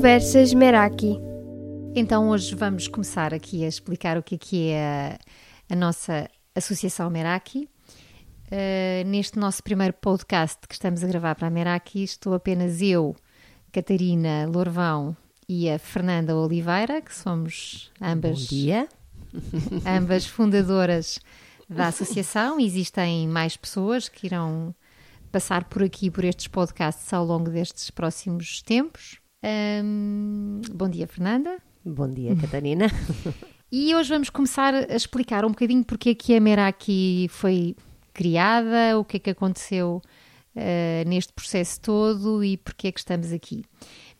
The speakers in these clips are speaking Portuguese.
Conversas Meraki. Então hoje vamos começar aqui a explicar o que é, que é a, a nossa Associação Meraki. Uh, neste nosso primeiro podcast que estamos a gravar para a Meraki, estou apenas eu, Catarina Lourvão e a Fernanda Oliveira, que somos ambas, Bom dia. ambas fundadoras da associação. Existem mais pessoas que irão passar por aqui, por estes podcasts ao longo destes próximos tempos. Um, bom dia, Fernanda. Bom dia, Catarina. E hoje vamos começar a explicar um bocadinho porque é que a Meraki foi criada, o que é que aconteceu uh, neste processo todo e porque é que estamos aqui.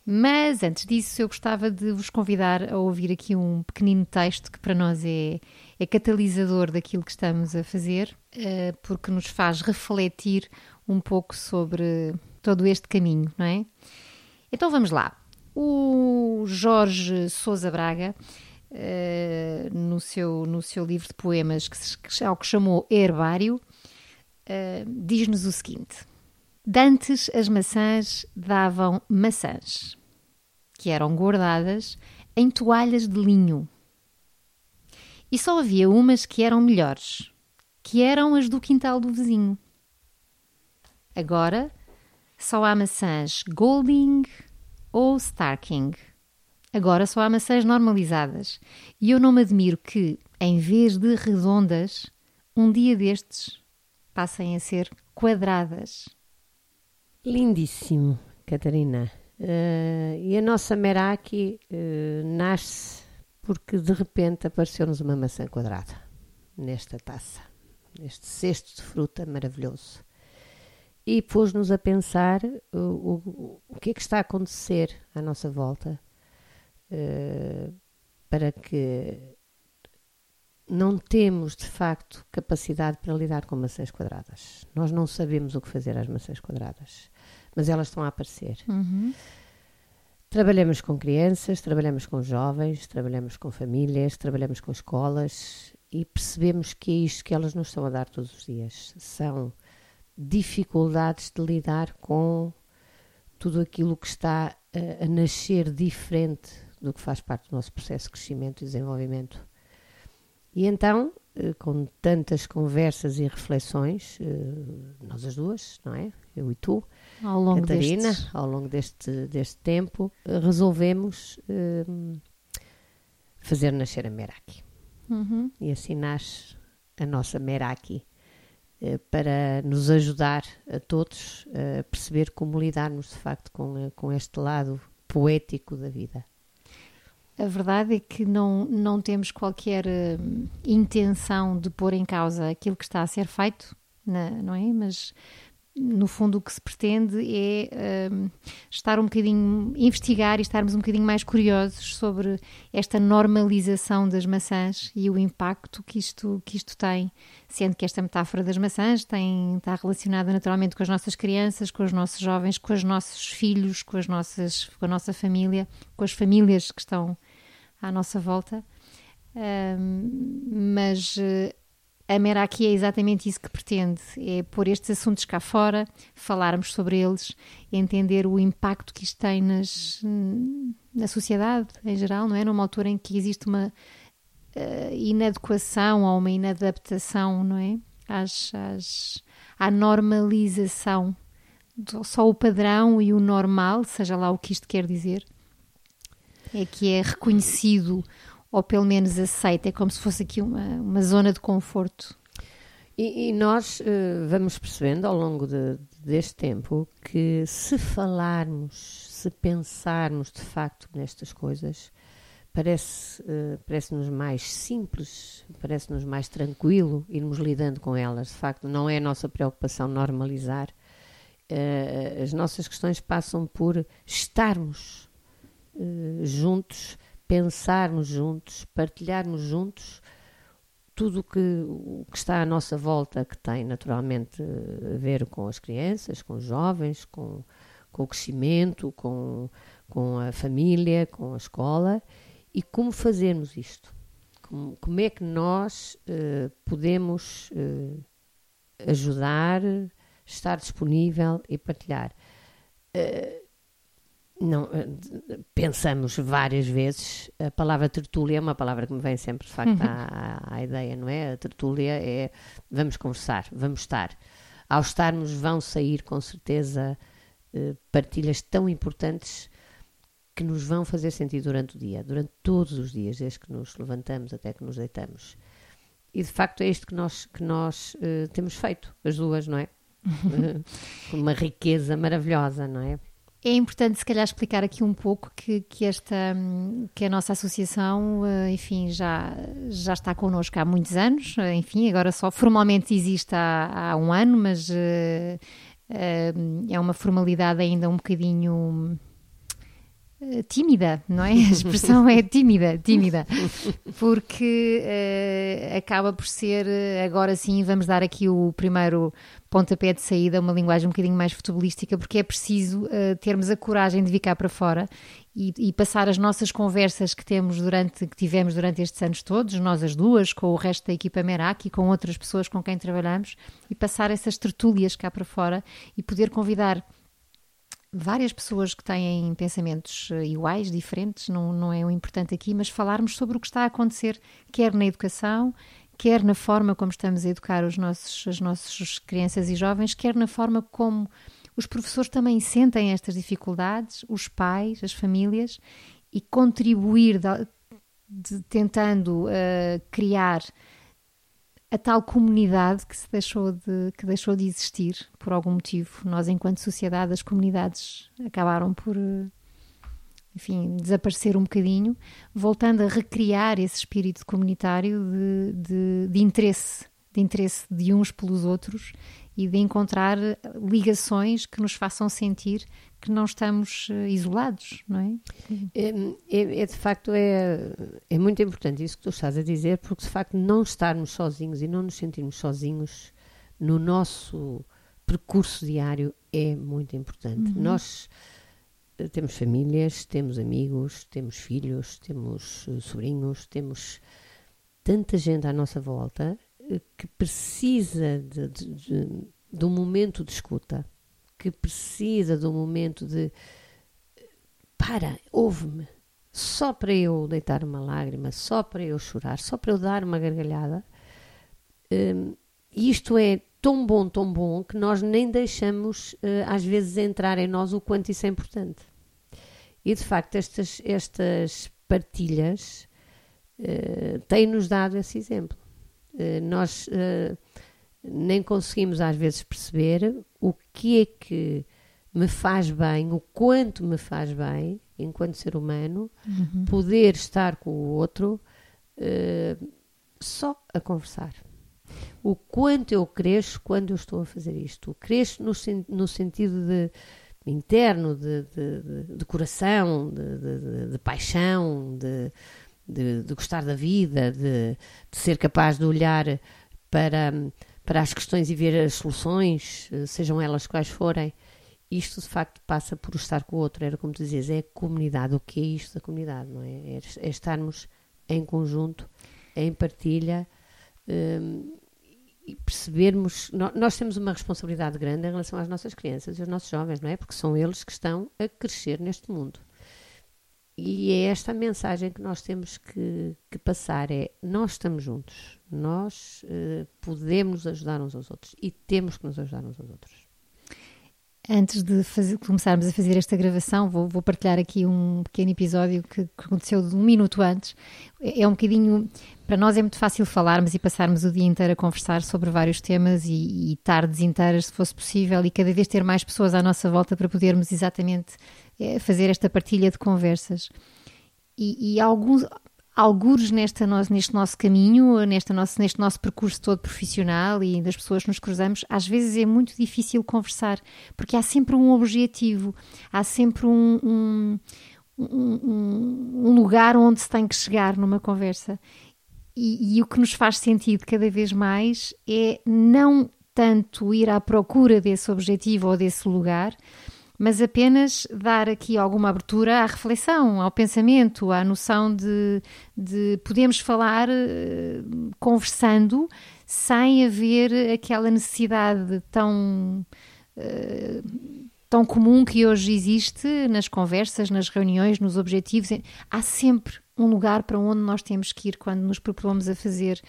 Mas antes disso, eu gostava de vos convidar a ouvir aqui um pequenino texto que para nós é, é catalisador daquilo que estamos a fazer, uh, porque nos faz refletir um pouco sobre todo este caminho, não é? Então vamos lá. O Jorge Sousa Braga, uh, no, seu, no seu livro de poemas, que, se, que, ao que chamou Herbário, uh, diz-nos o seguinte: Dantes as maçãs davam maçãs, que eram guardadas em toalhas de linho. E só havia umas que eram melhores, que eram as do quintal do vizinho. Agora só há maçãs Golding ou Starking. Agora só há maçãs normalizadas. E eu não me admiro que, em vez de redondas, um dia destes passem a ser quadradas. Lindíssimo, Catarina. Uh, e a nossa Meraki uh, nasce porque de repente apareceu-nos uma maçã quadrada nesta taça, neste cesto de fruta maravilhoso e pôs-nos a pensar o, o, o, que é que está a acontecer à nossa volta uh, para que não temos de facto capacidade para lidar com maçãs quadradas. Nós não sabemos o que fazer às maçãs quadradas, mas elas estão a aparecer. Uhum. Trabalhamos com crianças, trabalhamos com jovens, trabalhamos com famílias, trabalhamos com escolas e percebemos que é isto que elas nos estão a dar todos os dias. São dificuldades de lidar com tudo aquilo que está a, a, nascer diferente do que faz parte do nosso processo de crescimento e desenvolvimento. E então, eh, com tantas conversas e reflexões, eh, nós as duas, não é? Eu e tu, ao longo Catarina, destes... ao longo deste, deste tempo, eh, resolvemos fazer nascer a Meraki. Uhum. E assim nasce a nossa Meraki para nos ajudar a todos a perceber como lidarmos de facto com, com este lado poético da vida. A verdade é que não, não temos qualquer uh, intenção de pôr em causa aquilo que está a ser feito, não é? Mas no fundo o que se pretende é uh, estar um bocadinho, investigar e estarmos um bocadinho mais curiosos sobre esta normalização das maçãs e o impacto que isto, que isto tem, sendo que esta metáfora das maçãs tem, está relacionada naturalmente com as nossas crianças, com os nossos jovens, com os nossos filhos, com, as nossas, com a nossa família, com as famílias que estão à nossa volta. Um, mas a Meraki é exatamente isso que pretende: é pôr estes assuntos cá fora, falarmos sobre eles, entender o impacto que isto tem nas, na sociedade em geral, não é? Numa altura em que existe uma uh, inadequação ou uma inadaptação, não é? Às, às, à normalização. Só o padrão e o normal, seja lá o que isto quer dizer, é que é reconhecido ou pelo menos aceito, é como se fosse aqui uma, uma zona de conforto. E, e nós uh, vamos percebendo ao longo de, deste tempo que se falarmos, se pensarmos de facto nestas coisas, parece, uh, parece-nos mais simples, parece-nos mais tranquilo irmos lidando com elas. De facto, não é a nossa preocupação normalizar. Uh, as nossas questões passam por estarmos juntos pensarmos juntos, partilharmos juntos tudo que, o que está à nossa volta, que tem naturalmente a ver com as crianças, com os jovens, com, com o crescimento, com, com a família, com a escola, e como fazermos isto. Como, como é que nós uh, podemos uh, ajudar, estar disponível e partilhar. Uh, não, eh, pensamos várias vezes. A palavra tertúlia é uma palavra que me vem sempre, de facto, uhum. à, à, ideia, não é? A tertúlia é vamos conversar, vamos estar. Ao estarmos, vão sair com certeza eh, partilhas tão importantes que nos vão fazer sentir durante o dia, durante todos os dias, desde que nos levantamos até que nos deitamos. E de facto é isto que nós, que nós uh, temos feito, as duas, não é? Uma riqueza maravilhosa, não é? É importante, se calhar, explicar aqui um pouco que, que, esta, que a nossa associação, eh, enfim, já, já está connosco há muitos anos, eh, enfim, agora só formalmente existe há, há um ano, mas uh, é uma formalidade ainda um bocadinho eh, tímida, não é? A expressão é tímida, tímida, porque uh, acaba por ser, eh, agora sim, vamos dar aqui o primeiro pontapé de saída, uma linguagem um bocadinho mais futebolística, porque é preciso uh, termos a coragem de vir cá para fora e, e, passar as nossas conversas que temos durante, que tivemos durante estes anos todos, nós as duas, com o resto da equipa Merak e com outras pessoas com quem trabalhamos, e passar essas tertúlias cá para fora e poder convidar várias pessoas que têm pensamentos eh, iguais, diferentes, não, não é o importante aqui, mas falarmos sobre o que está a acontecer, quer na educação, quer na forma como estamos a educar os nossos, as nossas crianças e jovens, quer na forma como os professores também sentem estas dificuldades, os pais, as famílias, e contribuir de, de, tentando uh, criar a tal comunidade que se deixou de que deixou de existir por algum motivo. Nós, enquanto sociedade, as comunidades acabaram por, enfim, desaparecer um bocadinho, voltando a recriar esse espírito comunitário de, de, de interesse, de interesse de uns pelos outros e de encontrar ligações que nos façam sentir que não estamos eh, isolados, não é? É, é, é, de facto é, é muito importante isso que tu estás a dizer, porque de facto não estarmos sozinhos e não nos sentirmos sozinhos no nosso percurso diário é muito importante. Uhum. Nós eh, temos famílias, temos amigos, temos filhos, temos eh, sobrinhos, temos tanta gente à nossa volta que precisa de, de, de, de um momento de escuta que precisa de um momento de para, ouve-me, só para eu deitar uma lágrima, só para eu chorar, só para eu dar uma gargalhada. Um, isto é tão bom, tão bom, que nós nem deixamos, uh, às vezes, entrar em nós o quanto isso é importante. E, de facto, estas, estas partilhas uh, têm-nos dado esse exemplo. Uh, nós nem conseguimos às vezes perceber o que é que me faz bem, o quanto me faz bem, enquanto ser humano, uhum. poder estar com o outro uh, só a conversar. O quanto eu cresço quando eu estou a fazer isto. Cresço no, no sentido de interno, de, de, de, de coração, de, paixão, de, gostar da vida, de, ser capaz de olhar para para as questões e ver as soluções, eh, sejam elas quais forem. Isto de facto passa por estar com o outro, era como tu dizias, é a comunidade. O que é isto da comunidade, não é? É, é estarmos em conjunto, em partilha um, e percebermos. Nós temos uma responsabilidade grande em relação às nossas crianças e aos nossos jovens, não é? Porque são eles que estão a crescer neste mundo. E é esta a mensagem que nós temos que, que passar: é nós estamos juntos, nós uh, podemos ajudar uns aos outros e temos que nos ajudar uns aos outros. Antes de fazer, começarmos a fazer esta gravação, vou, vou partilhar aqui um pequeno episódio que, que, aconteceu um minuto antes. É, é um bocadinho. Para nós é muito fácil falarmos e passarmos o dia inteiro a conversar sobre vários temas e, e tardes inteiras, se fosse possível, e cada vez ter mais pessoas à nossa volta para podermos exatamente fazer esta partilha de conversas. E, e alguns, algures nesta neste nosso caminho, nesta nosso, neste nosso percurso todo profissional e das pessoas que nos cruzamos, às vezes é muito difícil conversar, porque há sempre um objetivo, há sempre um, um, um, um lugar onde se tem que chegar numa conversa. E, e o que nos faz sentido cada vez mais é não tanto ir à procura desse objetivo ou desse lugar, mas apenas dar aqui alguma abertura à reflexão, ao pensamento, à noção de, de podemos falar uh, conversando sem haver aquela necessidade tão. Uh, tão comum que hoje existe nas conversas, nas reuniões, nos objetivos. Há sempre um lugar para onde nós temos que ir quando nos propomos a fazer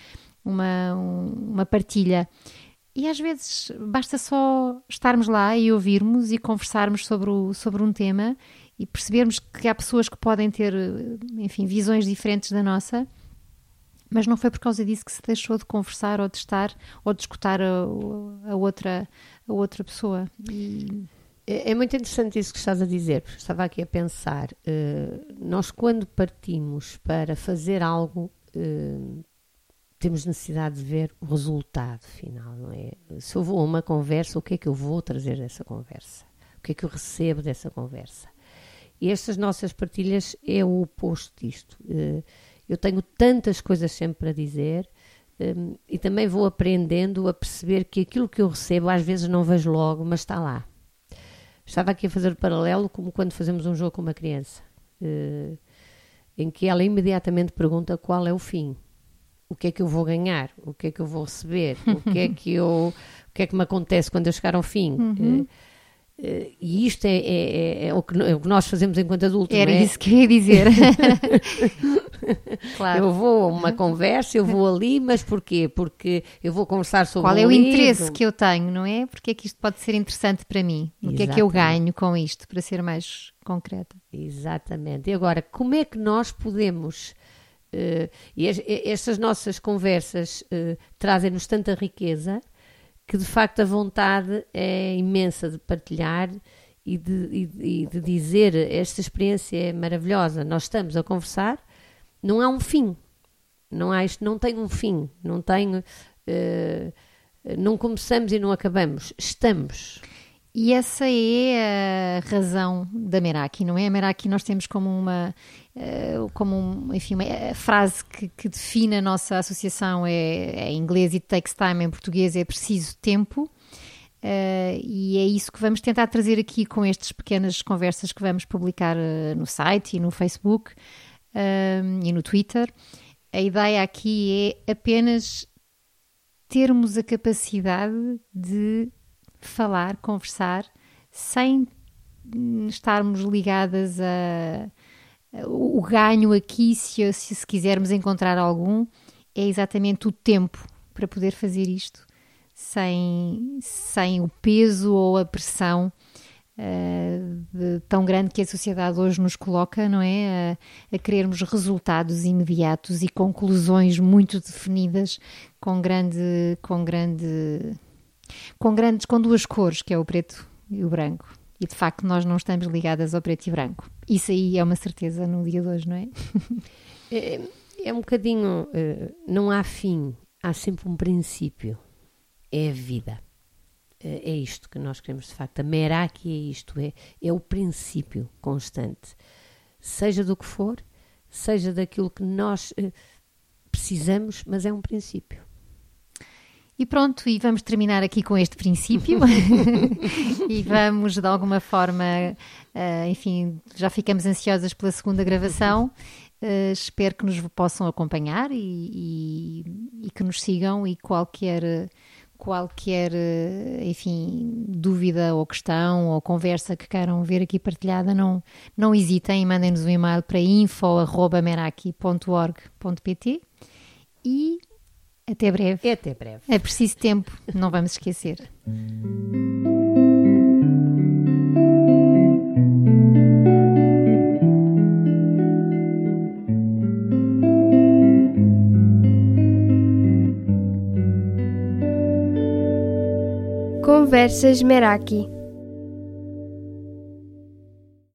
uma, uma partilha. E às vezes basta só estarmos lá e ouvirmos e conversarmos sobre, o, sobre um tema e percebermos que há pessoas que podem ter, enfim, visões diferentes da nossa, mas não foi por causa disso que se deixou de conversar ou de estar ou de escutar a, a outra, a outra pessoa. E... É, é, muito interessante isso que estás a dizer, porque estava aqui a pensar. Uh, nós, quando partimos para fazer algo, uh, temos necessidade de ver o resultado final, não é? Se eu vou a uma conversa, o que é que eu vou trazer dessa conversa? O que é que eu recebo dessa conversa? E estas nossas partilhas é o oposto disto. Eu tenho tantas coisas sempre para dizer e também vou aprendendo a perceber que aquilo que eu recebo às vezes não vejo logo, mas está lá. Estava aqui a fazer o paralelo como quando fazemos um jogo com uma criança, eh, em que ela imediatamente pergunta qual é o fim o que é que eu vou ganhar, o que é que eu vou receber, o que é que eu, o que é que me acontece quando eu chegar ao fim. Uhum. Uh, e isto é, é, é, é, o que, é, o que, nós fazemos enquanto adultos. Era é? isso que eu ia dizer. claro. Eu vou a uma conversa, eu vou ali, mas porquê? Porque eu vou conversar sobre Qual um é o livro. interesse que eu tenho, não é? Porque é que isto pode ser interessante para mim? O que é que eu ganho com isto, para ser mais concreta? Exatamente. E agora, como é que nós podemos Uh, e estas nossas conversas uh, trazem-nos tanta riqueza que de facto a vontade é imensa de partilhar e de, e, e de dizer esta experiência é maravilhosa. Nós estamos a conversar, não há um fim, não há isto, não tem um fim, não tem, uh, não começamos e não acabamos, estamos. E essa é a razão da Meraki, não é? A Meraki nós temos como uma, eh, como um, enfim, uma frase que, que, define a nossa associação é, é, em inglês It Takes Time, em português é preciso tempo. Uh, e é isso que vamos tentar trazer aqui com estas pequenas conversas que vamos publicar uh, no site e no Facebook uh, e no Twitter. A ideia aqui é apenas termos a capacidade de falar, conversar, sem estarmos ligadas a, o ganho aqui, se, se quisermos encontrar algum, é exatamente o tempo para poder fazer isto sem, sem o peso ou a pressão uh, de, tão grande que a sociedade hoje nos coloca, não é? A, a, querermos resultados imediatos e conclusões muito definidas com grande, com grande com grandes, com duas cores, que é o preto e o branco. E de facto nós não estamos ligadas ao preto e branco. Isso aí é uma certeza no dia de hoje, não é? é, é um bocadinho. Uh, não há fim, há sempre um princípio. É a vida. Uh, é isto que nós queremos de facto. A Meraki é isto, é, é o princípio constante. Seja do que for, seja daquilo que nós uh, precisamos, mas é um princípio. E pronto, e vamos terminar aqui com este princípio e vamos de alguma forma, uh, enfim, já ficamos ansiosas pela segunda gravação. Uh, espero que nos possam acompanhar e, e, e, que nos sigam e qualquer qualquer enfim dúvida ou questão ou conversa que queiram ver aqui partilhada não não hesitem mandem-nos um e-mail para info@meraki.org.pt e até breve. É até breve. É preciso tempo, não vamos esquecer. Conversas Meraki